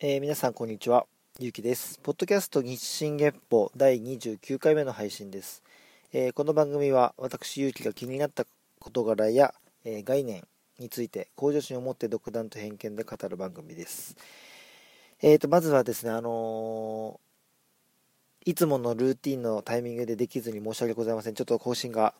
えー皆さんこんにちは。ゆうきです。ポッドキャスト日進月歩第29回目の配信です、えーこの番組は私ゆうきが気になった事柄や、えー概念について向上心を持って独断と偏見で語る番組です。えーとまずはですねあのいつものルーティンのタイミングでできずに申し訳ございません。ちょっと更新が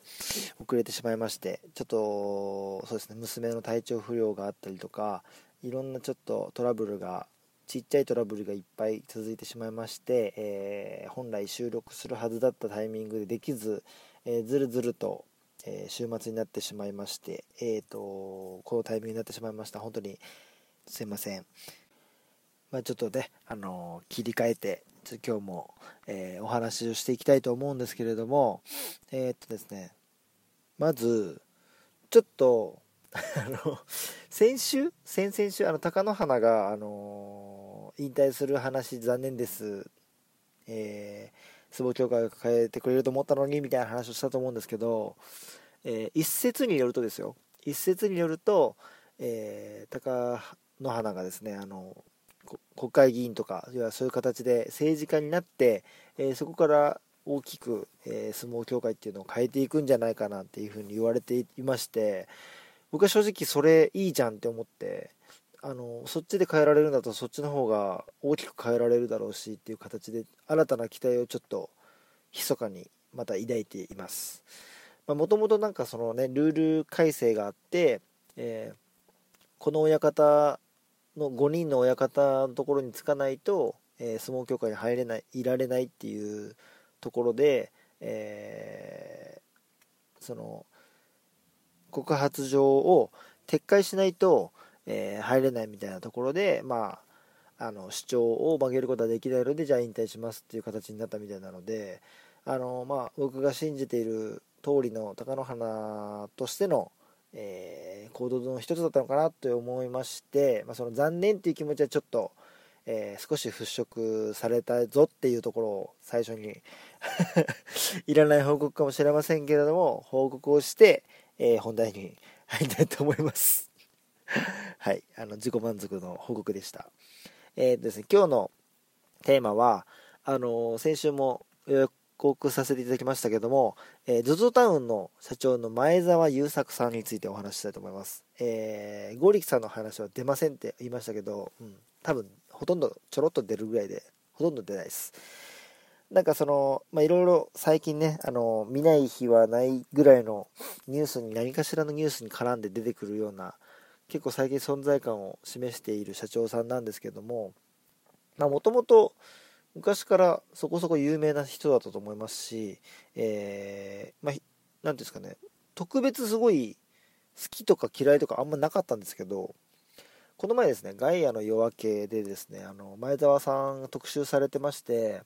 遅れてしまいまして、ちょっと、そうですね、娘の体調不良があったりとか、いろんなちょっとトラブルがちっちゃいトラブルがいっぱい続いてしまいまして、えー本来収録するはずだったタイミングでできず、えーずるずると、えー週末になってしまいまして、えー、とこのタイミングになってしまいました。本当にすいません、まあ、ちょっとね、あのー切り替えてちょっと今日も、えーお話をしていきたいと思うんですけれどもえーっとですねまずちょっと あの先週？先々週？あの貴乃花が、あのー引退する話残念です。えー、相撲協会が変えてくれると思ったのにみたいな話をしたと思うんですけど、えー一説によるとですよ。一説によると、えー、貴乃花がですねあの国会議員とかいそういう形で政治家になって、えーそこから大きく、えー相撲協会っていうのを変えていくんじゃないかなっていうふうに言われていまして僕は正直それいいじゃんって思ってあのそっちで変えられるんだとそっちの方が大きく変えられるだろうしっていう形で新たな期待をちょっと密かにまた抱いています。もともとなんかそのねルール改正があって、えーこの親方の5人の親方のところにつかないと、えー相撲協会に入れないいられないっていうところで、えーその告発状を撤回しないと、えー入れないみたいなところで、まあ、あの主張を曲げることはできないのでじゃあ引退しますっていう形になったみたいなのであの、まあ、僕が信じている通りの貴乃花としての、えー行動の一つだったのかなと思いまして、まあ、その残念っていう気持ちはちょっと、えー少し払拭されたぞっていうところを最初に いらない報告かもしれませんけれども報告をして、えー本題に入りたいと思います。はいあの自己満足の報告でしたえーですね今日のテーマはあの先週も予告させていただきましたけども、えー、ZOZO タウンの社長の前澤友作さんについてお話ししたいと思います。えー、ゴリキさんの話は出ませんって言いましたけど、うん、多分ほとんどちょろっと出るぐらいで、ほとんど出ないです。なんかその、まあ、いろいろ最近ね、あの、見ない日はないぐらいのニュースに、何かしらのニュースに絡んで出てくるような、結構最近存在感を示している社長さんなんですけども、もともと、昔からそこそこ有名な人だったと思いますし、えー、まあ、ていうんですかね、特別すごい好きとか嫌いとかあんまなかったんですけど、この前ですね、ガイアの夜明けでですね、あの、前澤さん特集されてまして、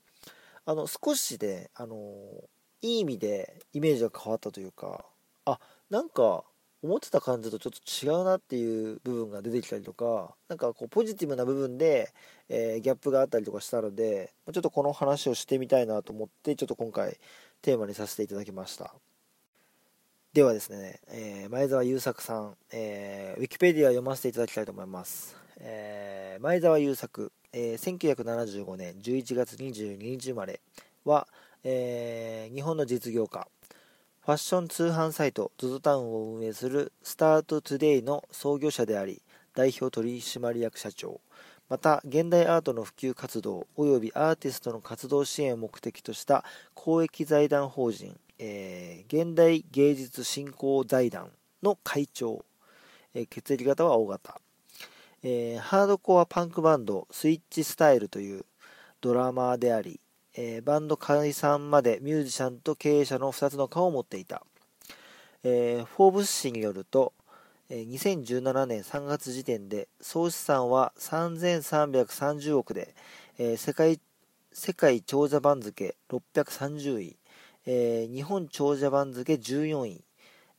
あの、少しで、あの、いい意味でイメージが変わったというか、あ、なんか、思ってた感じとちょっと違うなっていう部分が出てきたりとか、なんかこうポジティブな部分で、えーギャップがあったりとかしたので、ちょっとこの話をしてみたいなと思って、ちょっと今回テーマにさせていただきました。ではですね、えー前澤友作さん、えーウィキペディア読ませていただきたいと思います。えー前澤友作、えー1975年11月22日生まれは、えー日本の実業家、ファッション通販サイト ZOZO タウンを運営するスタートトゥデイの創業者であり、代表取締役社長、また現代アートの普及活動及びアーティストの活動支援を目的とした公益財団法人、えー現代芸術振興財団の会長、えー血液型は O 型、えーハードコアパンクバンドスイッチスタイルというドラマーであり、えーバンド解散までミュージシャンと経営者の2つの顔を持っていた、えーフォーブス誌によると、えー2017年3月時点で総資産は3330億で、えー世界世界長者番付630位、えー日本長者番付14位、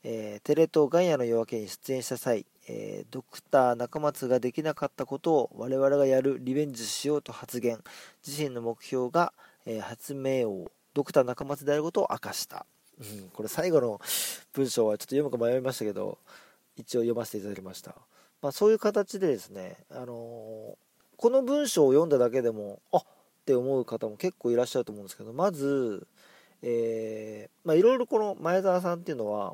えーテレ東ガイアの夜明けに出演した際、えードクター中松ができなかったことを我々がやるリベンジしようと発言。自身の目標が、えー発明王ドクター中松であることを明かした、うん、これ最後の文章はちょっと読むか迷いましたけど一応読ませていただきました、まあ、そういう形でですね、あのーこの文章を読んだだけでもあって思う方も結構いらっしゃると思うんですけどまず、え、まあ、いろいろこの前澤さんっていうのは、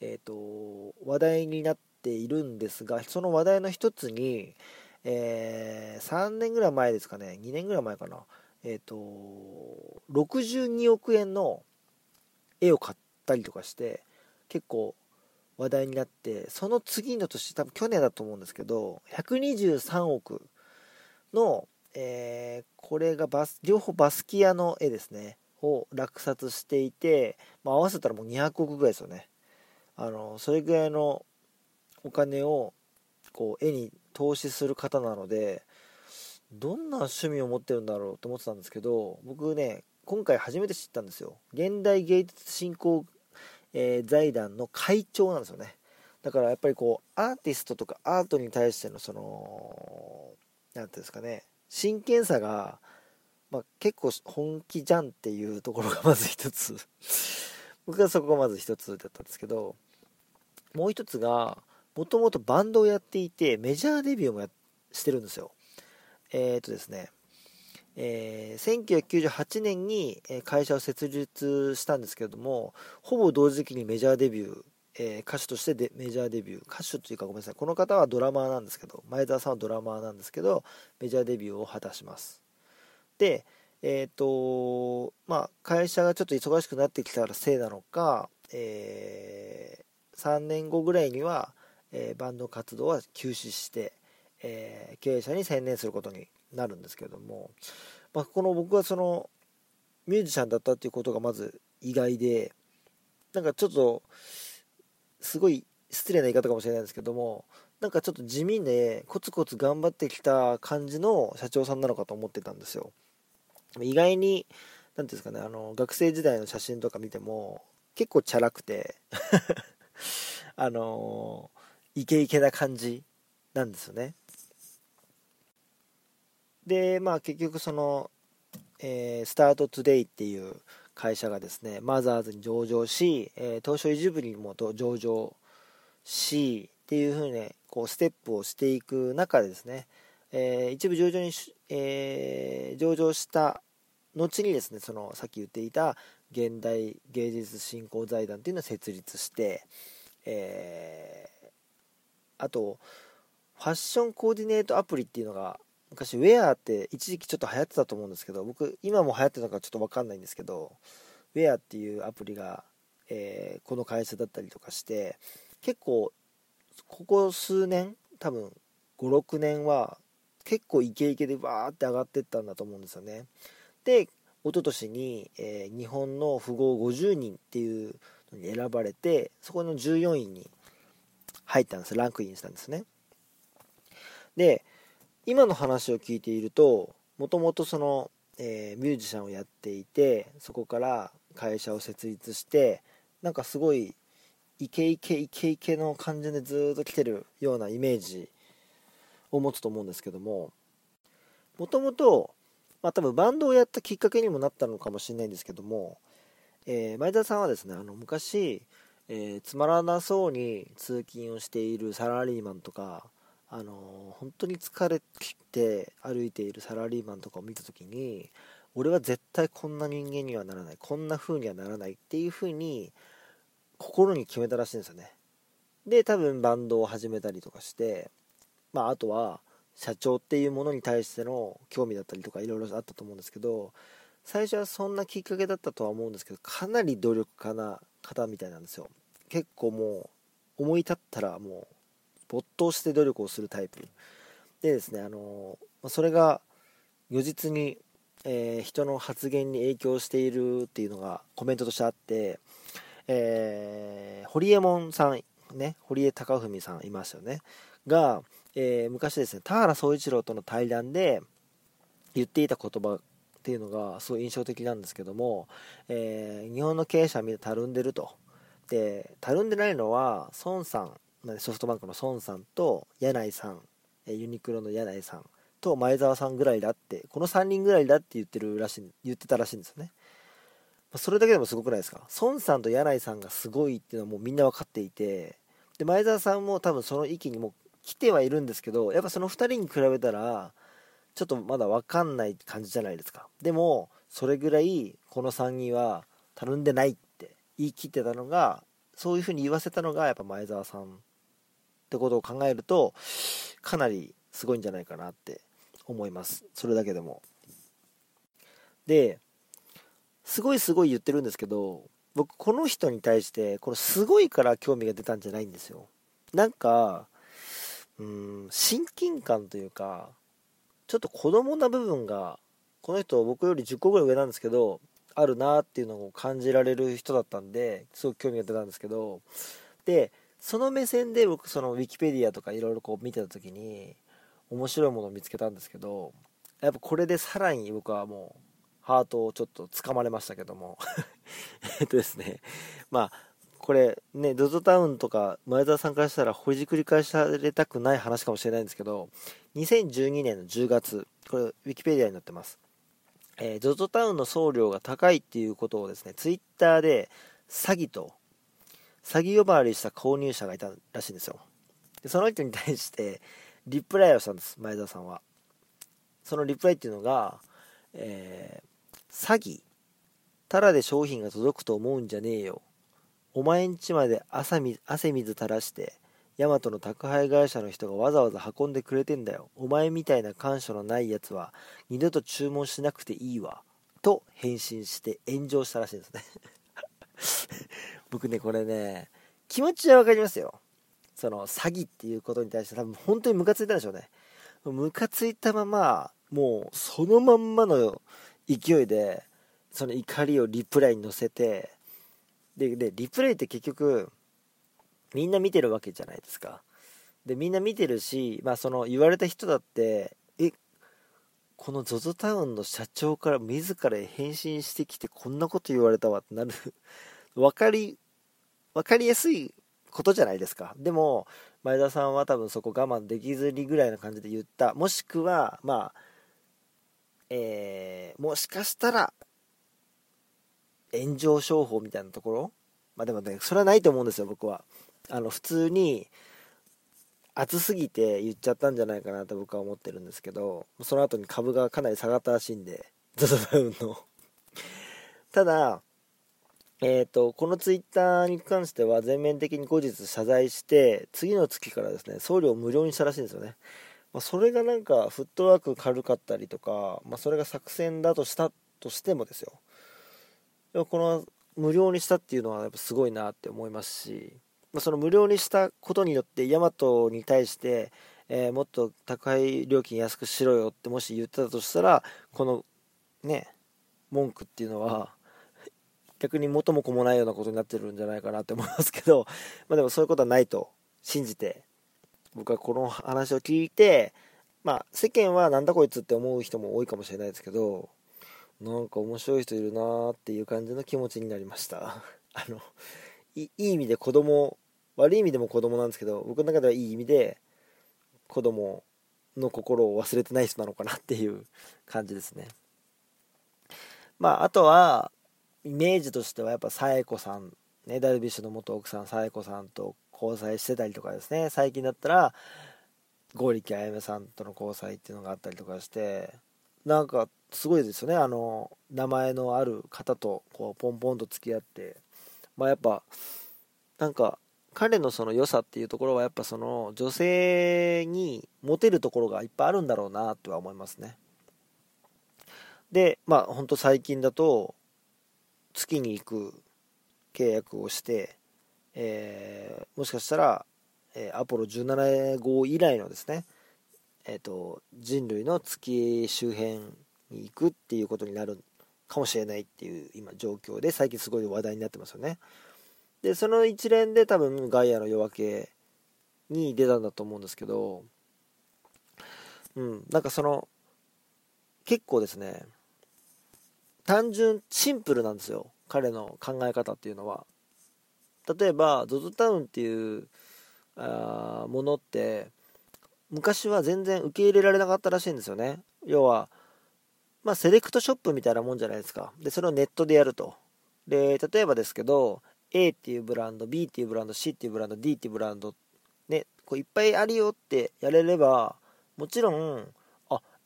えーと、話題になっているんですがその話題の一つに、えー、3年ぐらい前ですかね2年ぐらい前かなえっ、ー、と62億円の絵を買ったりとかして結構話題になってその次の年多分去年だと思うんですけど123億の、えー、これがバス両方バスキアの絵ですねを落札していて、まあ、合わせたらもう200億ぐらいですよね。あのそれぐらいのお金をこう絵に投資する方なのでどんな趣味を持ってるんだろうと思ってたんですけど僕ね今回初めて知ったんですよ。現代芸術振興、えー、財団の会長なんですよね。だからやっぱりこうアーティストとかアートに対してのその何ていうんですかね真剣さが、まあ、結構本気じゃんっていうところが まず一つ。僕はそこがまず一つだったんですけどもう一つがもともとバンドをやっていてメジャーデビューもしてるんですよ。えっ、ー、とですねえー、1998年に会社を設立したんですけれどもほぼ同時期にメジャーデビュー、えー、歌手としてでメジャーデビュー歌手というかごめんなさいこの方はドラマーなんですけど前澤さんはドラマーなんですけどメジャーデビューを果たします。でえっ、ー、とまあ会社がちょっと忙しくなってきたらせいなのか、えー、3年後ぐらいには、えバンド活動は休止してえー、経営者に専念することになるんですけども、まあ、この僕はそのミュージシャンだったっていうことがまず意外でなんかちょっとすごい失礼な言い方かもしれないんですけどもなんかちょっと地味でコツコツ頑張ってきた感じの社長さんなのかと思ってたんですよ。意外に何ていうんですかねあの学生時代の写真とか見ても結構チャラくて あのイケイケな感じなんですよね。で、まあ結局その、えー、スタートトゥデイっていう会社がですね、マザーズに上場し、えー、東証一部にも上場し、っていうふうにね、こうステップをしていく中でですね、えー、一部上場に、えー、上場した後にですね、そのさっき言っていた現代芸術振興財団っていうのを設立して、えー、あと、ファッションコーディネートアプリっていうのが昔ウェアって一時期ちょっと流行ってたと思うんですけど僕今も流行ってたのかちょっと分かんないんですけどウェアっていうアプリが、えー、この会社だったりとかして結構ここ数年多分56年は結構イケイケでバーって上がってったんだと思うんですよね。で一昨年に、えー、日本の富豪50人っていうのに選ばれてそこの14位に入ったんです。ランクインしたんですね。で今の話を聞いているともともとその、えー、ミュージシャンをやっていてそこから会社を設立してなんかすごいイケイケイケイケの感じでずっと来てるようなイメージを持つと思うんですけどももともとま多分バンドをやったきっかけにもなったのかもしれないんですけども、えー、前田さんはですねあの昔、えー、つまらなそうに通勤をしているサラリーマンとかあの本当に疲れて歩いているサラリーマンとかを見た時に俺は絶対こんな人間にはならないこんな風にはならないっていう風に心に決めたらしいんですよね。で多分バンドを始めたりとかしてまああとは社長っていうものに対しての興味だったりとかいろいろあったと思うんですけど最初はそんなきっかけだったとは思うんですけどかなり努力家な方みたいなんですよ。結構もう思い立ったらもう没頭して努力をするタイプ。でですねあのそれが如実に、えー、人の発言に影響しているっていうのがコメントとしてあって、えー、堀江門さんね堀江貴文さんいましたよね。が、えー、昔ですね田原総一郎との対談で言っていた言葉っていうのがすごい印象的なんですけども、えー、日本の経営者はみんなたるんでると。でたるんでないのは孫さんソフトバンクの孫さんと柳井さんユニクロの柳井さんと前澤さんぐらいだってこの3人ぐらいだって言ってるらしい言ってたらしいんですよね。それだけでもすごくないですか？孫さんと柳井さんがすごいっていうのはもうみんな分かっていてで前澤さんも多分その域にも来てはいるんですけどやっぱその2人に比べたらちょっとまだ分かんない感じじゃないですか。でもそれぐらいこの3人はたるんでないって言い切ってたのがそういうふうに言わせたのがやっぱ前澤さんってことを考えるとかなりすごいんじゃないかなって思います。それだけでも。ですごいすごい言ってるんですけど僕この人に対してこのすごいから興味が出たんじゃないんですよ。なんかうん親近感というかちょっと子供な部分がこの人僕より10個ぐらい上なんですけどあるなっていうのを感じられる人だったんですごく興味が出たんですけど。でその目線で僕そのウィキペディアとかいろいろこう見てた時に面白いものを見つけたんですけどやっぱこれでさらに僕はもうハートをちょっとつかまれましたけども。えっとですね。まあこれね ZOZO タウンとか前澤さんからしたらほじくり返されたくない話かもしれないんですけど2012年の10月これウィキペディアに載ってます。えー、ZOZO タウンの送料が高いっていうことをですね、ツイッターで詐欺と、詐欺呼ばわりした購入者がいたらしいんですよ。でその人に対して、リプライをしたんです、前澤さんは。そのリプライっていうのが、えー、詐欺タダで商品が届くと思うんじゃねえよ。お前んちまで汗水垂らして、ヤマトの宅配会社の人がわざわざ運んでくれてんだよ。お前みたいな感謝のないやつは二度と注文しなくていいわ。と返信して炎上したらしいんですね僕ね、これね、気持ちはわかりますよ。その詐欺っていうことに対して多分本当にムカついたんでしょうね。ムカついたまま、もうそのまんまの勢いで、その怒りをリプライに乗せて、で、で、リプライって結局、みんな見てるわけじゃないですか。で、みんな見てるし、まあその言われた人だって、え、この ZOZO タウンの社長から自ら返信してきてこんなこと言われたわってなる分かり、分かりやすいことじゃないですか。でも、前田さんは多分そこ我慢できずにぐらいな感じで言った。もしくは、まあ、えー、もしかしたら、炎上商法みたいなところ？まあでもね、それはないと思うんですよ、僕は。あの普通に暑すぎて言っちゃったんじゃないかなと僕は思ってるんですけどその後に株がかなり下がったらしいんで ZOZO ダウンのただえーと、このツイッターに関しては全面的に後日謝罪して次の月からですね送料無料にしたらしいんですよね、まあ、それがなんかフットワーク軽かったりとか、まあ、それが作戦だとしたとしてもですよ。でもこの無料にしたっていうのはやっぱすごいなって思いますしまあ、その無料にしたことによってヤマトに対して、えー、もっと宅配料金安くしろよってもし言ってたとしたらこのね文句っていうのは逆に元も子もないようなことになってるんじゃないかなって思いますけど、まあ、でもそういうことはないと信じて僕はこの話を聞いてまあ世間はなんだこいつって思う人も多いかもしれないですけどなんか面白い人いるなーっていう感じの気持ちになりました。あのいい意味で子供悪い意味でも子供なんですけど僕の中ではいい意味で子供の心を忘れてない人なのかなっていう感じですね。まああとはイメージとしてはやっぱ紗栄子さんねダルビッシュの元奥さん紗栄子さんと交際してたりとかですね。最近だったら剛力あやめさんとの交際っていうのがあったりとかしてなんかすごいですよね。あの名前のある方とこうポンポンと付き合ってまあやっぱなんか彼のその良さっていうところはやっぱその女性にモテるところがいっぱいあるんだろうなとは思いますね。でまあほんと最近だと月に行く契約をして、えー、もしかしたら、えー、アポロ17号以来のですね、えーと、人類の月周辺に行くっていうことになるかもしれないっていう今状況で最近すごい話題になってますよね。で、その一連で多分ガイアの夜明けに出たんだと思うんですけど、うん、なんかその、結構ですね、単純、シンプルなんですよ。彼の考え方っていうのは。例えば、ZOZO タウンっていうあものって、昔は全然受け入れられなかったらしいんですよね。要は、まあ、セレクトショップみたいなもんじゃないですか。で、それをネットでやると。で、例えばですけど、A っていうブランド B っていうブランド C っていうブランド D っていうブランドねこういっぱいあるよってやれればもちろん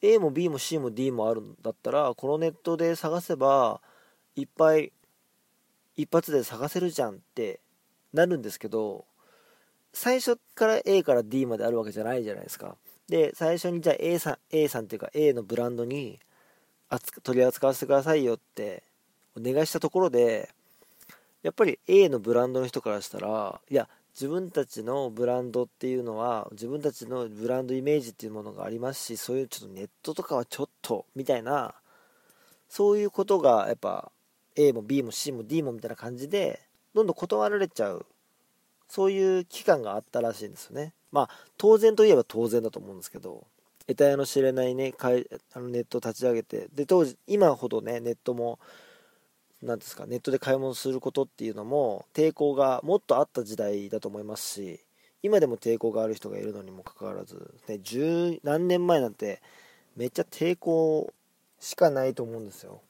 A も B も C も D もあるんだったらこのネットで探せばいっぱい一発で探せるじゃんってなるんですけど最初から A から D まであるわけじゃないじゃないですか。で最初にじゃあ A さん A さんっていうか A のブランドに取り扱わせてくださいよってお願いしたところでやっぱり A のブランドの人からしたらいや自分たちのブランドっていうのは自分たちのブランドイメージっていうものがありますしそういうちょっとネットとかはちょっとみたいなそういうことがやっぱ A も B も C も D もみたいな感じでどんどん断られちゃうそういう期間があったらしいんですよね。まあ当然といえば当然だと思うんですけど得体の知れないねあのネットを立ち上げてで当時今ほどねネットも何ですかネットで買い物することっていうのも抵抗がもっとあった時代だと思いますし今でも抵抗がある人がいるのにもかかわらず、ね、十何年前なんてめっちゃ抵抗しかないと思うんですよ。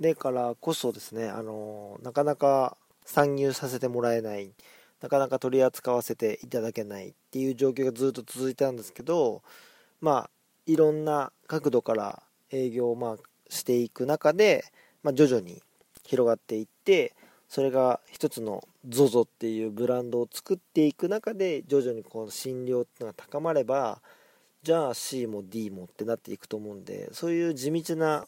だからこそですねあのなかなか参入させてもらえないなかなか取り扱わせていただけないっていう状況がずっと続いたんですけどまあいろんな角度から営業をまあしていく中で、まあ、徐々に広がっていってそれが一つの ZOZO っていうブランドを作っていく中で徐々にこの診療っていうのが高まればじゃあ C も D もってなっていくと思うんでそういう地道な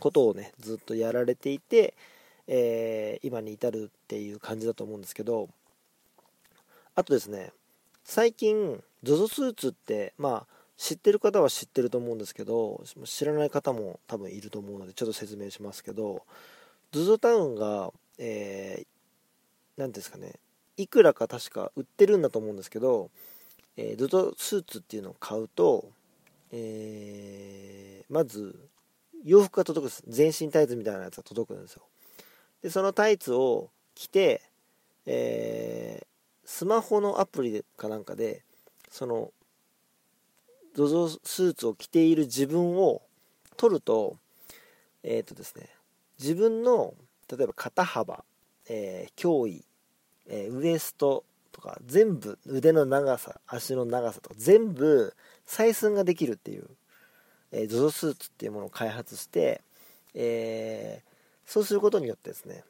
ことをねずっとやられていて、えー、今に至るっていう感じだと思うんですけどあとですね最近 ZOZO スーツってまあ知ってる方は知ってると思うんですけど知らない方も多分いると思うのでちょっと説明しますけど ZOZO タウンがえー、なんですかねいくらか確か売ってるんだと思うんですけど、えー、ZOZO スーツっていうのを買うと、えー、まず洋服が届くんです。全身タイツみたいなやつが届くんですよ。でそのタイツを着て、えー、スマホのアプリかなんかでその ZOZO スーツを着ている自分を撮るとえっ、ー、とですね自分の例えば肩幅、えー、胸囲、えー、ウエストとか全部腕の長さ足の長さとか全部採寸ができるっていう、えー、ZOZO スーツっていうものを開発して、えー、そうすることによってですね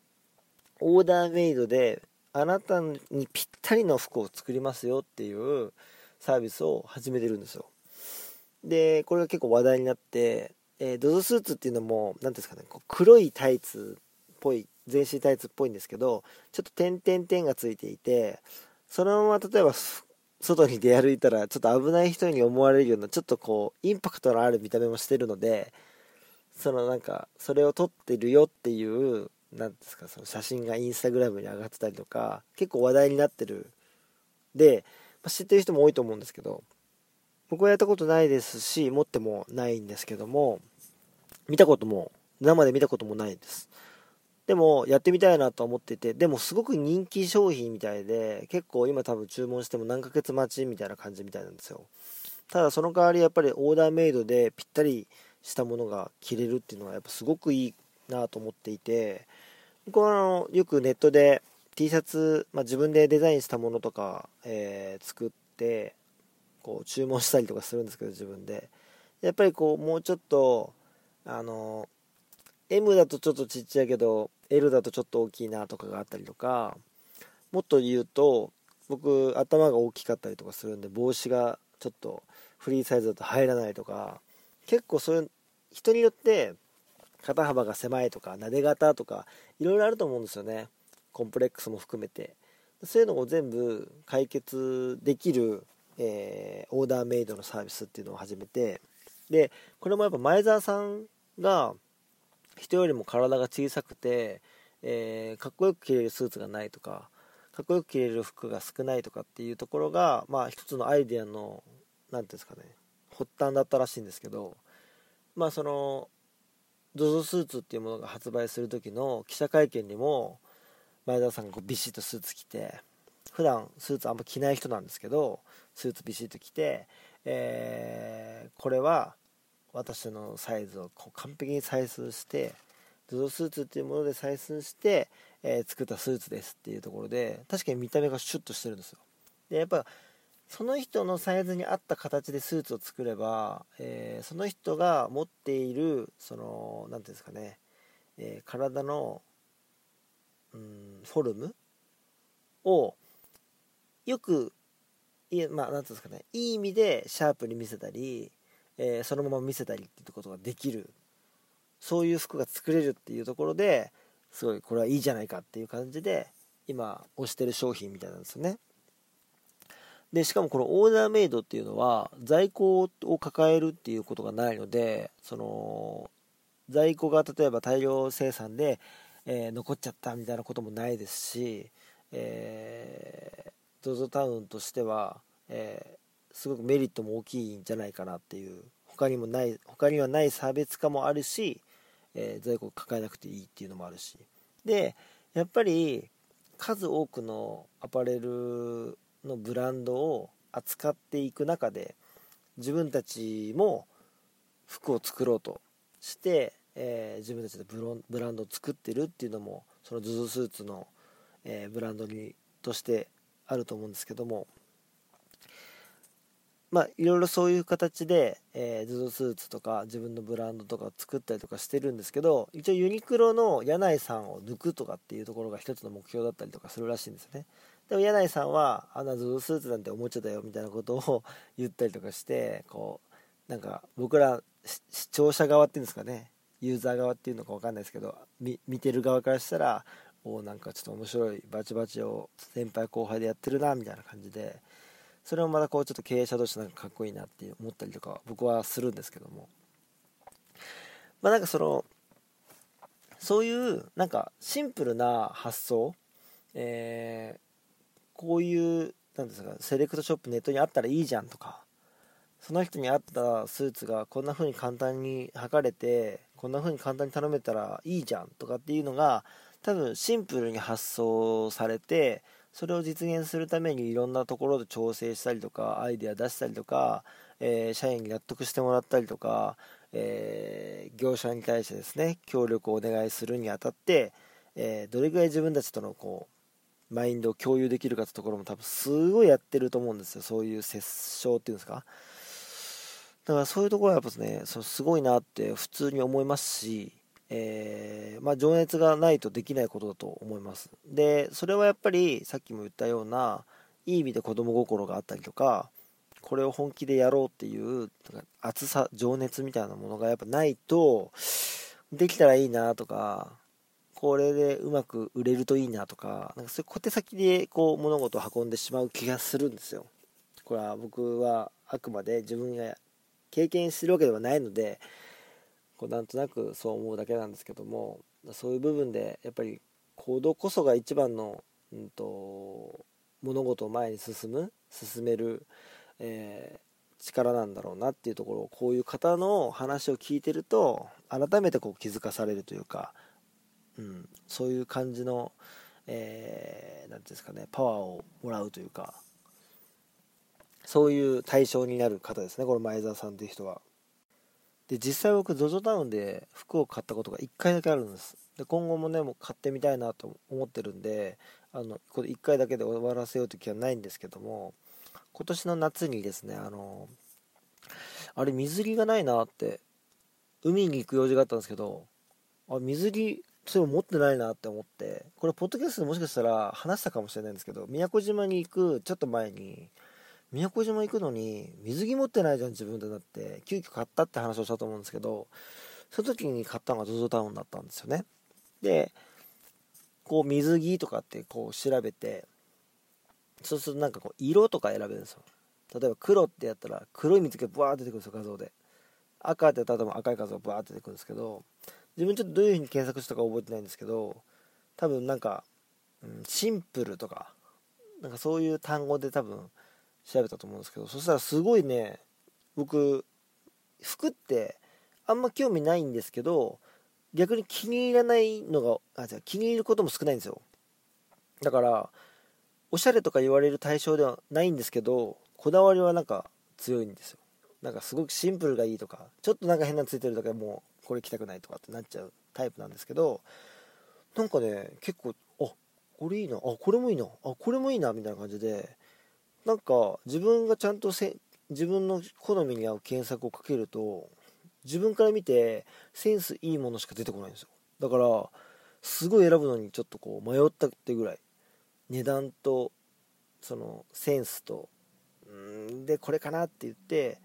オーダーメイドであなたにぴったりの服を作りますよっていうサービスを始めてるんですよ。でこれが結構話題になって、えー、ZOZO スーツっていうのも何ですかねこう黒いタイツっぽい全身タイツっぽいんですけどちょっと点々点がついていてそのまま例えば外に出歩いたらちょっと危ない人に思われるようなちょっとこうインパクトのある見た目もしてるのでそのなんかそれを撮ってるよっていう何ですかその写真がインスタグラムに上がってたりとか結構話題になってる。で、まあ、知ってる人も多いと思うんですけど僕はやったことないですし持ってもないんですけども見たことも生で見たこともないです。でもやってみたいなと思っててでもすごく人気商品みたいで結構今多分注文しても何ヶ月待ちみたいな感じみたいなんですよ。ただその代わりやっぱりオーダーメイドでぴったりしたものが着れるっていうのはやっぱすごくいいなと思っていて僕はあのよくネットで T シャツ、まあ、自分でデザインしたものとか、えー、作ってこう注文したりとかするんですけど自分で。やっぱりこうもうちょっとあの M だとちょっとちっちゃいけど L だとちょっと大きいなとかがあったりとかもっと言うと僕頭が大きかったりとかするんで帽子がちょっとフリーサイズだと入らないとか結構そういう人によって肩幅が狭いとかなで型とかいろいろあると思うんですよね。コンプレックスも含めて。そういうのを全部解決できるえー、オーダーメイドのサービスっていうのを始めてでこれもやっぱ前澤さんが人よりも体が小さくて、えー、かっこよく着れるスーツがないとかかっこよく着れる服が少ないとかっていうところがまあ一つのアイデアの何ていうんですかね発端だったらしいんですけどまあその ZOZO スーツっていうものが発売する時の記者会見にも前澤さんがこうビシッとスーツ着て普段スーツあんま着ない人なんですけどスーツビシッと着て、えー、これは私のサイズをこう完璧に採寸してゾゾスーツっていうもので採寸して、えー、作ったスーツですっていうところで確かに見た目がシュッとしてるんですよ。でやっぱその人のサイズに合った形でスーツを作れば、えー、その人が持っているその何ていうんですかね、えー、体のうんフォルムをよくいまあ何ていうんですかね。いい意味でシャープに見せたり、えー、そのまま見せたりっていうことができる。そういう服が作れるっていうところですごいこれはいいじゃないかっていう感じで今推してる商品みたいなんですよね。でしかもこのオーダーメイドっていうのは在庫を抱えるっていうことがないのでその在庫が例えば大量生産で、えー、残っちゃったみたいなこともないですし、え、ZOZO タウンとしては、えー、すごくメリットも大きいんじゃないかなっていう他にもない他にはない差別化もあるし、えー、在庫を抱えなくていいっていうのもあるし。でやっぱり数多くのアパレルのブランドを扱っていく中で自分たちも服を作ろうとして、えー、自分たちでブランドを作ってるっていうのもその ZOZO スーツの、えー、ブランドにとしてあると思うんですけども。まあいろいろそういう形で、えー、ZOZO スーツとか自分のブランドとか作ったりとかしてるんですけど一応ユニクロの柳井さんを抜くとかっていうところが一つの目標だったりとかするらしいんですよね。でも柳井さんはあんな ZOZO スーツなんておもちゃだよみたいなことを 言ったりとかしてこうなんか僕ら視聴者側っていうんですかね。ユーザー側っていうのか分かんないですけど見てる側からしたらおなんかちょっと面白いバチバチを先輩後輩でやってるなみたいな感じでそれもまたこうちょっと経営者としてなんかかっこいいなって思ったりとか僕はするんですけども。まあなんかそのそういうなんかシンプルな発想、えー、こういうなんですかセレクトショップネットにあったらいいじゃんとかその人に合ったスーツがこんな風に簡単に測れてこんな風に簡単に頼めたらいいじゃんとかっていうのが多分シンプルに発想されてそれを実現するためにいろんなところで調整したりとかアイデア出したりとか、えー、社員に納得してもらったりとか、えー、業者に対してですね協力をお願いするにあたって、えー、どれぐらい自分たちとのこうマインドを共有できるかってところも多分すごいやってると思うんですよ。そういう折衝っていうんですか。だからそういうところはやっぱね、そすごいなって普通に思いますし、えー、まあ、情熱がないとできないことだと思います。で、それはやっぱりさっきも言ったような、いい意味で子供心があったりとか、これを本気でやろうっていう熱さ、情熱みたいなものがやっぱないと、できたらいいなとか、これでうまく売れるといいなとか、なんかそういう小手先でこう物事を運んでしまう気がするんですよ。これは僕はあくまで自分が経験してるわけではないのでこうなんとなくそう思うだけなんですけどもそういう部分でやっぱり行動こそが一番の、うんと、物事を前に進む進める、えー、力なんだろうなっていうところをこういう方の話を聞いてると改めてこう気づかされるというか、うん、そういう感じの何、えー、て言うんですかねパワーをもらうというかそういう対象になる方ですねこの前澤さんという人は。で実際僕 ZOZO タウンで服を買ったことが1回だけあるんです。で今後もねもう買ってみたいなと思ってるんであのこれ1回だけで終わらせようという気はないんですけども今年の夏にですねあのあれ水着がないなって海に行く用事があったんですけどあ水着それを持ってないなって思ってこれポッドキャストでもしかしたら話したかもしれないんですけど宮古島に行くちょっと前に宮古島行くのに水着持ってないじゃん自分でなって。急遽買ったって話をしたと思うんですけどその時に買ったのが ZOZO タウンだったんですよね。でこう水着とかってこう調べてそうするとなんかこう色とか選べるんですよ。例えば黒ってやったら黒い水着がブワーって出てくるんですよ画像で。赤ってやったら多分赤い画像がブワーって出てくるんですけど自分ちょっとどういう風に検索したか覚えてないんですけど多分なんか、うん、シンプルとかなんかそういう単語で多分調べたと思うんですけどそしたらすごいね僕服ってあんま興味ないんですけど逆に気に入らないのがあじゃ気に入ることも少ないんですよ。だからおしゃれとか言われる対象ではないんですけどこだわりはなんか強いんですよ。なんかすごくシンプルがいいとかちょっとなんか変なのついてるだけもうこれ着たくないとかってなっちゃうタイプなんですけどなんかね結構あこれいいなあこれもいいなあこれもいいなみたいな感じでなんか自分がちゃんとせ自分の好みに合う検索をかけると自分から見てセンスいいものしか出てこないんですよ。だからすごい選ぶのにちょっとこう迷ったってぐらい値段とそのセンスとんでこれかなって言って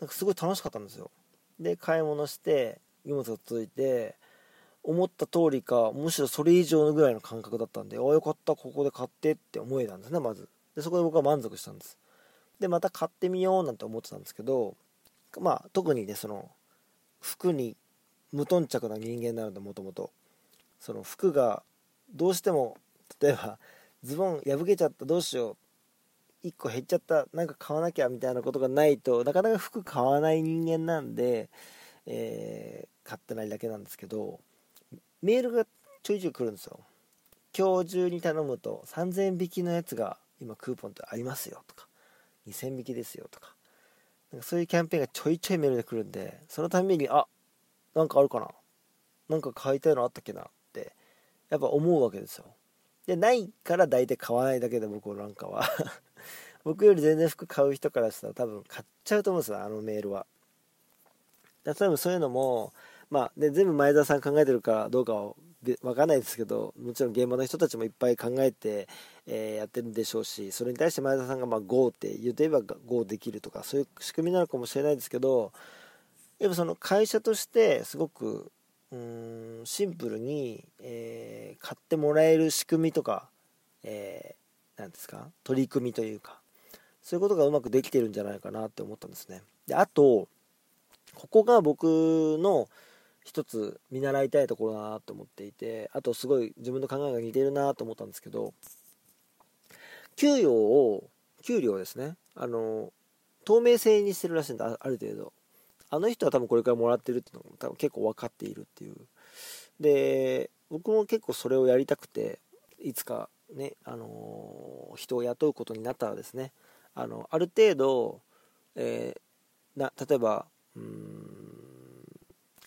なんかすごい楽しかったんですよ。で買い物して荷物が届いて思った通りかむしろそれ以上のぐらいの感覚だったんでああよかったここで買ってって思えたんですねまず。でそこで僕は満足したんです。でまた買ってみようなんて思ってたんですけどまあ特にねその服に無頓着な人間なのでもともと。その服がどうしても例えばズボン破けちゃったどうしよう1個減っちゃったなんか買わなきゃみたいなことがないとなかなか服買わない人間なんで、えー、買ってないだけなんですけどメールがちょいちょい来るんですよ。今日中に頼むと3000円引きのやつが今クーポンってありますよとか2000引きですよとかなんかそういうキャンペーンがちょいちょいメールで来るんでそのためにあなんかあるかななんか買いたいのあったっけなってやっぱ思うわけですよ。でないから大体買わないだけで僕なんかは 僕より全然服買う人からしたら多分買っちゃうと思うんですよあのメールは。例えばそういうのもまあで全部前澤さん考えてるかどうかをは分かんないですけどもちろん現場の人たちもいっぱい考えて、えー、やってるんでしょうしそれに対して前田さんがまあ GO って言ってれば GO できるとかそういう仕組みなのかもしれないですけどやっぱその会社としてすごくうんシンプルに、えー、買ってもらえる仕組みとか、えー、ですか取り組みというかそういうことがうまくできてるんじゃないかなって思ったんですね。であとここが僕の一つ見習いたいところだなと思っていてあとすごい自分の考えが似てるなと思ったんですけど給与を給料ですね。あの透明性にしてるらしいんだある程度。あの人は多分これからもらってるっていうのも多分結構分かっているっていう。で僕も結構それをやりたくていつかねあの人を雇うことになったらですね。あのある程度、えー、な例えばうん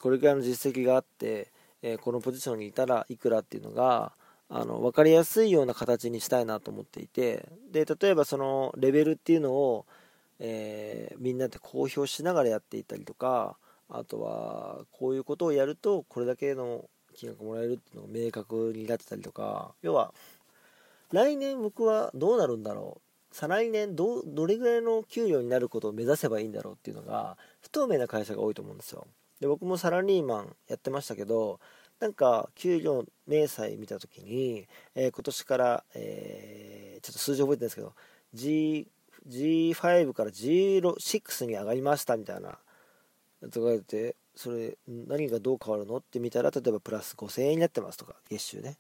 これくらいの実績があって、えー、このポジションにいたらいくらっていうのがあの分かりやすいような形にしたいなと思っていてで例えばそのレベルっていうのを、えー、みんなで公表しながらやっていたりとかあとはこういうことをやるとこれだけの金額もらえるっていうのが明確になってたりとか要は来年僕はどうなるんだろう再来年どどれぐらいの給料になることを目指せばいいんだろうっていうのが不透明な会社が多いと思うんですよ。で僕もサラリーマンやってましたけどなんか給料明細見た時に、えー、今年から、えー、ちょっと数字覚えてないんですけど G G5 から G6 に上がりましたみたいなやつが言ってそれ何がどう変わるのって見たら例えばプラス5000円になってますとか月収ね。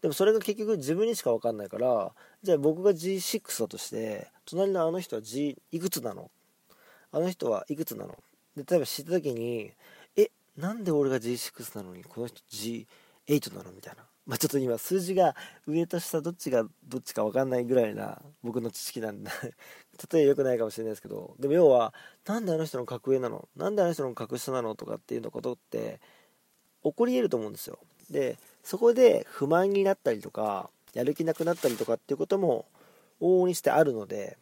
でもそれが結局自分にしか分かんないからじゃあ僕が G6 だとして隣のあの人は G いくつなの？あの人はいくつなの？例えば知った時にえなんで俺が G6 なのにこの人 G8 なのみたいな。まあちょっと今数字が上と下どっちがどっちか分かんないぐらいな僕の知識なんで。例え良くないかもしれないですけど。でも要はなんであの人の格上なの？なんであの人の格下なのとかっていうのことって起こり得ると思うんですよ。でそこで不満になったりとかやる気なくなったりとかっていうことも往々にしてあるので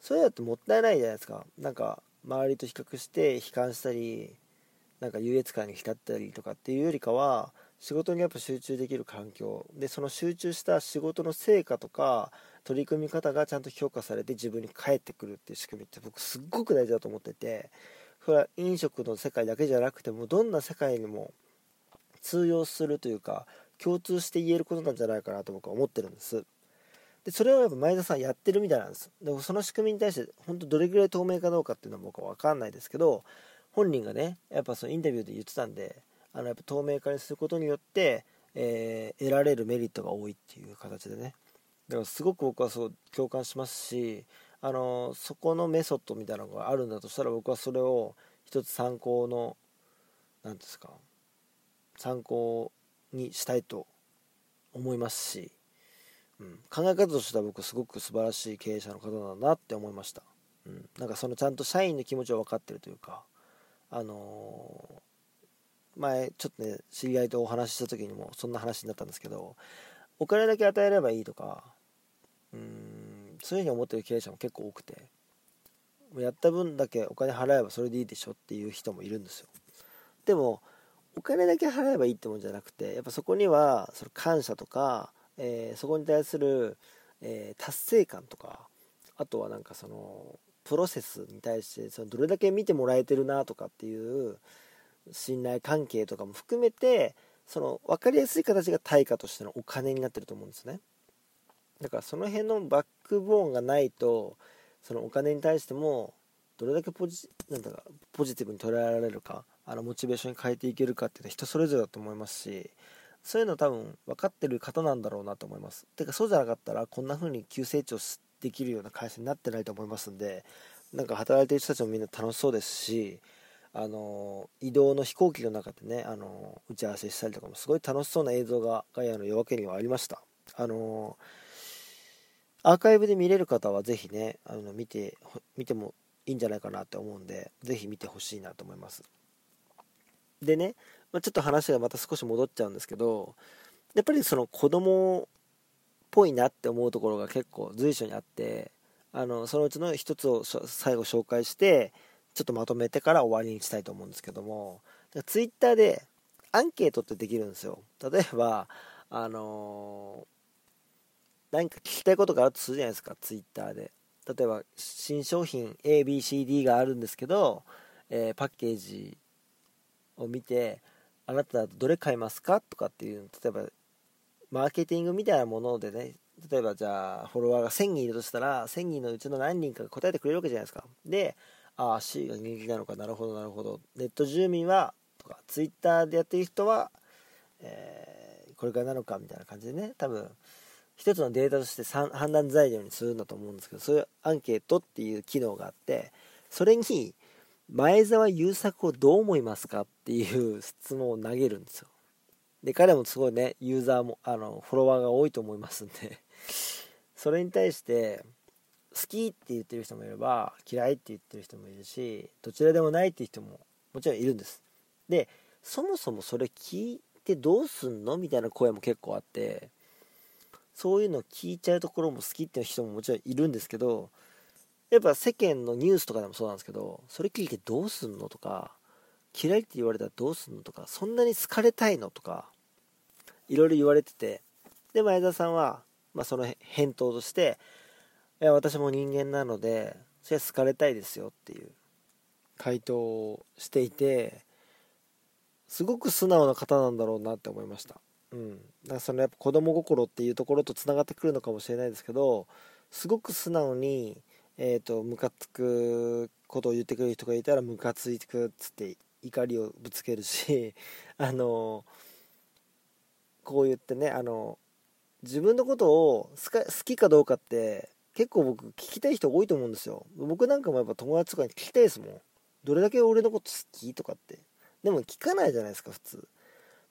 それだってもったいないじゃないですか。なんか周りと比較して悲観したりなんか優越感に浸ったりとかっていうよりかは仕事にやっぱ集中できる環境。でその集中した仕事の成果とか取り組み方がちゃんと評価されて自分に返ってくるっていう仕組みって僕すっごく大事だと思っててそれは飲食の世界だけじゃなくてもどんな世界にも通用するというか共通して言えることなんじゃないかなと僕は思ってるんです。でそれをやっぱ前田さんやってるみたいなんですでもその仕組みに対して本当どれぐらい透明かどうかっていうのは僕は分かんないですけど本人がねやっぱそのインタビューで言ってたんであのやっぱ透明化にすることによって、えー、得られるメリットが多いっていう形でね。だからすごく僕はそう共感しますしあのそこのメソッドみたいなのがあるんだとしたら僕はそれを一つ参考の何ですか参考にしたいと思いますし考え方としては僕すごく素晴らしい経営者の方だなって思いました、うん、なんかそのちゃんと社員の気持ちを分かってるというかあのー、前ちょっとね知り合いとお話しした時にもそんな話になったんですけどお金だけ与えればいいとかうんそういうふうに思ってる経営者も結構多くてやった分だけお金払えばそれでいいでしょっていう人もいるんですよ。でもお金だけ払えばいいってもんじゃなくてやっぱそこにはその感謝とか、えー、そこに対する、えー、達成感とかあとはなんかそのプロセスに対してそのどれだけ見てもらえてるなとかっていう信頼関係とかも含めてその分かりやすい形が対価としてのお金になってると思うんですね。だからその辺のバックボーンがないとそのお金に対してもどれだけポジなんだかポジティブに捉えられるかあのモチベーションに変えていけるかっていうのは人それぞれだと思いますしそういうの多分分かってる方なんだろうなと思います。てかそうじゃなかったらこんな風に急成長できるような会社になってないと思いますんでなんか働いてる人たちもみんな楽しそうですしあの移動の飛行機の中でねあの打ち合わせしたりとかもすごい楽しそうな映像がガイアの夜明けにはありました。あのアーカイブで見れる方はぜひねあの見て見てもいいんじゃないかなって思うんでぜひ見てほしいなと思います。でね、まあ、ちょっと話がまた少し戻っちゃうんですけどやっぱりその子供っぽいなって思うところが結構随所にあってあのそのうちの一つを最後紹介してちょっとまとめてから終わりにしたいと思うんですけどもツイッターでアンケートってできるんですよ。例えばあのー、何か聞きたいことがあるとするじゃないですかツイッターで。例えば新商品 ABCD があるんですけど、えー、パッケージを見てあなたどれ買いますか？とかっていう例えばマーケティングみたいなものでね例えばじゃあフォロワーが1000人いるとしたら1000人のうちの何人かが答えてくれるわけじゃないですか。でああ C が人気なのかなるほどなるほど。ネット住民はとかツイッターでやってる人は、えー、これからなのかみたいな感じでね多分一つのデータとして判断材料にするんだと思うんですけどそういうアンケートっていう機能があってそれに前澤友作をどう思いますかっていう質問を投げるんですよ。で彼もすごいねユーザーもあのフォロワーが多いと思いますんで。それに対して好きって言ってる人もいれば嫌いって言ってる人もいるしどちらでもないっていう人ももちろんいるんです。でそもそもそれ聞いてどうすんの？みたいな声も結構あってそういうの聞いちゃうところも好きっていう人ももちろんいるんですけどやっぱ世間のニュースとかでもそうなんですけどそれ聞いてどうすんのとか嫌いって言われたらどうすんのとかそんなに好かれたいのとかいろいろ言われててで前田さんは、まあ、その返答としていや私も人間なのでそれは好かれたいですよっていう回答をしていてすごく素直な方なんだろうなって思いました。うん。だからそのやっぱ子供心っていうところとつながってくるのかもしれないですけどすごく素直にえっ、ー、とムカつくことを言ってくれる人がいたらムカついてくっつって怒りをぶつけるし あのこう言ってねあの自分のことを好きかどうかって結構僕聞きたい人多いと思うんですよ。僕なんかもやっぱ友達とかに聞きたいですもん。どれだけ俺のこと好きとかって。でも聞かないじゃないですか普通。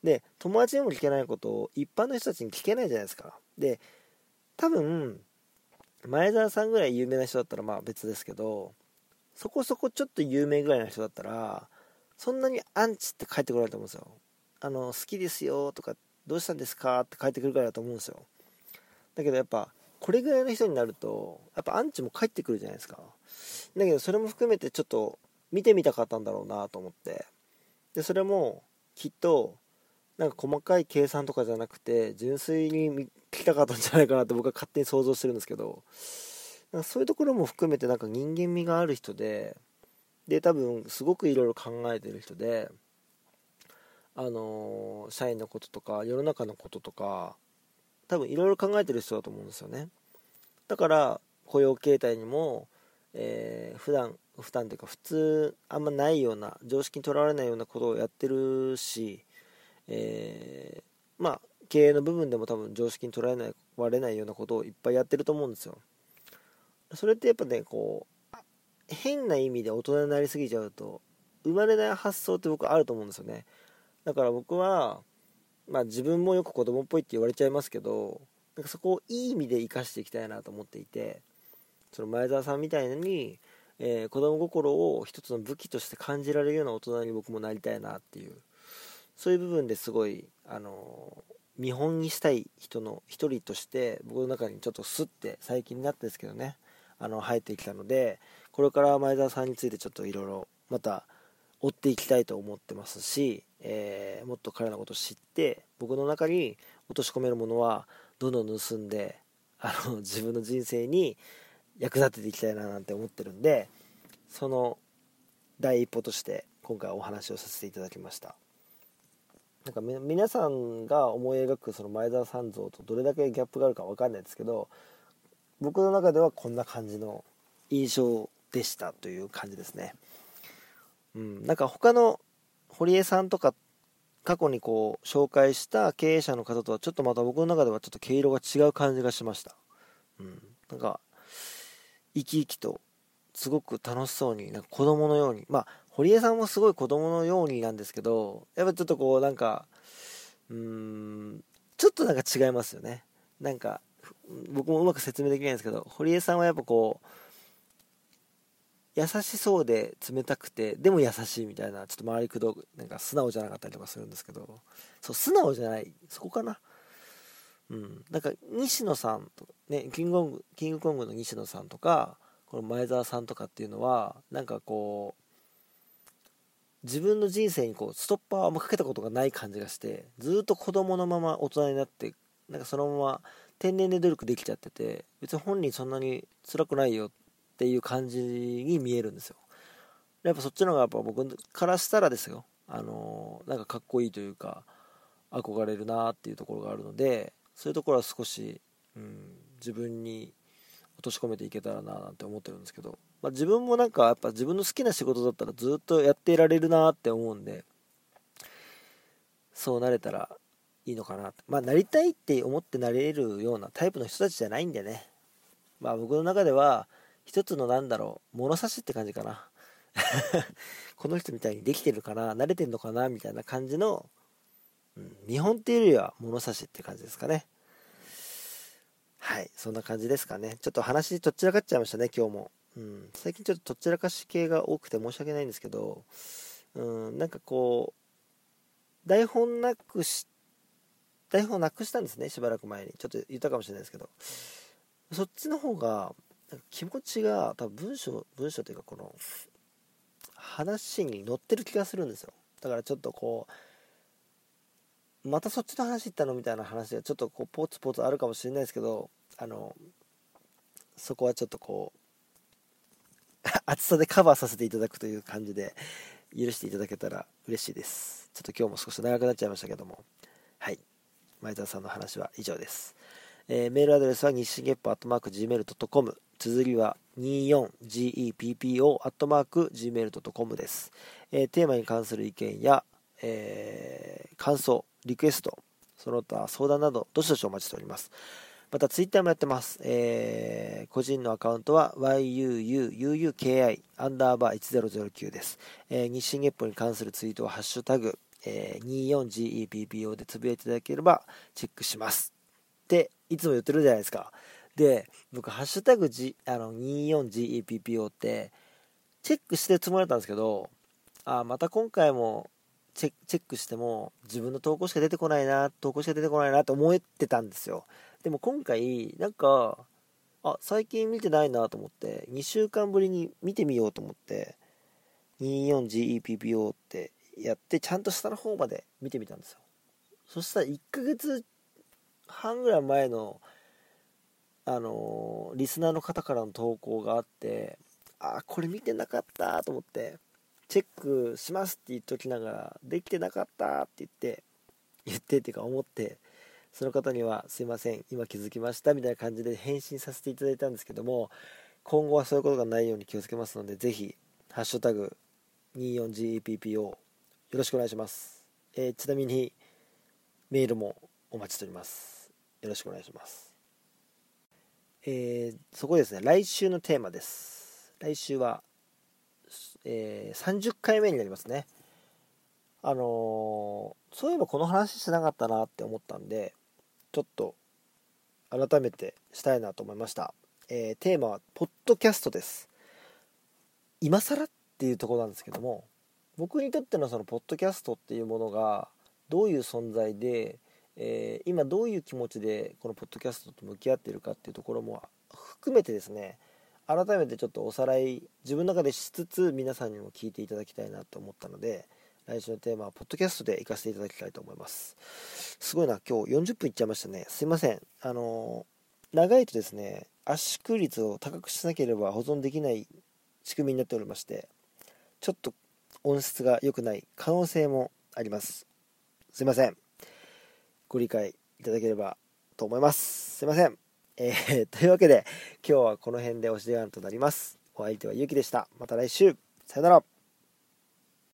で友達にも聞けないことを一般の人たちに聞けないじゃないですか。で多分前澤さんぐらい有名な人だったらまあ別ですけどそこそこちょっと有名ぐらいの人だったらそんなにアンチって返ってこないと思うんですよ。あの、好きですよとか、どうしたんですかって返ってくるからいだと思うんですよ。だけどやっぱ、これぐらいの人になると、やっぱアンチも返ってくるじゃないですか。だけどそれも含めてちょっと見てみたかったんだろうなと思って。で、それもきっと、なんか細かい計算とかじゃなくて、純粋に聞きたかったんじゃないかなって僕は勝手に想像してるんですけど、なんかそういうところも含めてなんか人間味がある人で、で多分すごくいろいろ考えてる人であのー、社員のこととか世の中のこととか多分いろいろ考えてる人だと思うんですよね。だから雇用形態にも、えー、普段普段というか普通あんまないような常識にとらわれないようなことをやってるし、えー、まあ経営の部分でも多分常識にとらわれないようなことをいっぱいやってると思うんですよ。それってやっぱねこう変な意味で大人になりすぎちゃうと生まれない発想って僕あると思うんですよね。だから僕はまあ自分もよく子供っぽいって言われちゃいますけどなんかそこをいい意味で生かしていきたいなと思っていてその前澤さんみたいに、えー、子供心を一つの武器として感じられるような大人に僕もなりたいなっていうそういう部分ですごい、あの見本にしたい人の一人として僕の中にちょっとスッて最近になってですけどねあの生えてきたのでこれから前澤さんについてちょっといろいろまた追っていきたいと思ってますし、えー、もっと彼のことを知って僕の中に落とし込めるものはどんどん盗んであの自分の人生に役立てていきたいななんて思ってるんでその第一歩として今回お話をさせていただきました。なんか皆さんが思い描くその前澤さん像とどれだけギャップがあるか分かんないですけど僕の中ではこんな感じの印象でしたという感じですね。うん。なんか他の堀江さんとか過去にこう紹介した経営者の方とはちょっとまた僕の中ではちょっと毛色が違う感じがしました。うん。なんか生き生きとすごく楽しそうになんか子供のようにまあ堀江さんもすごい子供のようになんですけどやっぱちょっとこうなんかうーんちょっとなんか違いますよね。なんか僕もうまく説明できないんですけど堀江さんはやっぱこう優しそうで冷たくてでも優しいみたいなちょっと周りくどなんか素直じゃなかったりとかするんですけどそう素直じゃないそこかな。うん。なんか西野さんとかねキングコングキングコングの西野さんとかこの前澤さんとかっていうのはなんかこう自分の人生にこうストッパーをあんまかけたことがない感じがしてずっと子供のまま大人になってなんかそのまま天然で努力できちゃってて別に本人そんなに辛くないよっていう感じに見えるんですよ。やっぱそっちの方がやっぱ僕からしたらですよ。あのなんかかっこいいというか憧れるなっていうところがあるのでそういうところは少し、うん、自分に落とし込めていけたらななんて思ってるんですけど、まあ、自分もなんかやっぱ自分の好きな仕事だったらずっとやっていられるなって思うんでそうなれたらいいのかなまあなりたいって思ってなれるようなタイプの人たちじゃないんでね。まあ僕の中では一つのなんだろう物差しって感じかな。この人みたいにできてるかな慣れてんのかなみたいな感じの、うん、見本っていうよりは物差しって感じですかね。はい、そんな感じですかね。ちょっと話とっちらかっちゃいましたね、今日も。うん、最近ちょっととっちらかし系が多くて申し訳ないんですけど、うん、なんかこう、台本なくし、台本なくしたんですね、しばらく前に。ちょっと言ったかもしれないですけど、そっちの方が、気持ちが、多分文章、文章というかこの、話に乗ってる気がするんですよ。だからちょっとこう、またそっちの話行ったのみたいな話がちょっとこうポツポツあるかもしれないですけどあのそこはちょっとこう 厚さでカバーさせていただくという感じで許していただけたら嬉しいです。ちょっと今日も少し長くなっちゃいましたけども。はい。前澤さんの話は以上です、えー、メールアドレスは日進月歩アットマーク Gmail.com 綴りは 24GEPPO アットマーク Gmail.com です、えー、テーマに関する意見や、えー、感想リクエスト、その他相談など、どしどしお待ちしております。また、ツイッターもやってます。えー、個人のアカウントは、yuuuki アンダーバー1009です。えー、日進月歩に関するツイートは、ハッシュタグ、えー、24GEPPO でつぶやいていただければ、チェックします。って、いつも言ってるじゃないですか。で、僕、ハッシュタグ、G、あの 24GEPPO って、チェックしてるつもりだったんですけど、あ、また今回もチェックしても自分の投稿しか出てこないな投稿しか出てこないなと思ってたんですよ。でも今回なんかあ最近見てないなと思って2週間ぶりに見てみようと思って 24GEPPO ってやってちゃんと下の方まで見てみたんですよ。そしたら1ヶ月半ぐらい前のあのー、リスナーの方からの投稿があってあこれ見てなかったと思ってチェックしますって言っときながら、できてなかったって言って、言ってっていうか思って、その方にはすいません、今気づきましたみたいな感じで返信させていただいたんですけども、今後はそういうことがないように気をつけますので、ぜひ、ハッシュタグ 24GEPPO よろしくお願いします。えー、ちなみに、メールもお待ちしております。よろしくお願いします。えー、そこですね、来週のテーマです。来週は、えー、30回目になりますね。あのー、そういえばこの話してなかったなって思ったんで、ちょっと改めてしたいなと思いました。えー、テーマは、ポッドキャストです。今更っていうとこなんですけども、僕にとってのそのポッドキャストっていうものがどういう存在で、えー、今どういう気持ちでこのポッドキャストと向き合っているかっていうところも含めてですね改めてちょっとおさらい自分の中でしつつ皆さんにも聞いていただきたいなと思ったので来週のテーマはポッドキャストで行かせていただきたいと思います。すごいな今日40分いっちゃいましたね。すいません。あの長いとですね圧縮率を高くしなければ保存できない仕組みになっておりましてちょっと音質が良くない可能性もあります。すいません。ご理解いただければと思います。すいません。えー、というわけで今日はこの辺でお時間となります。お相手はゆうきでした。また来週。さよなら。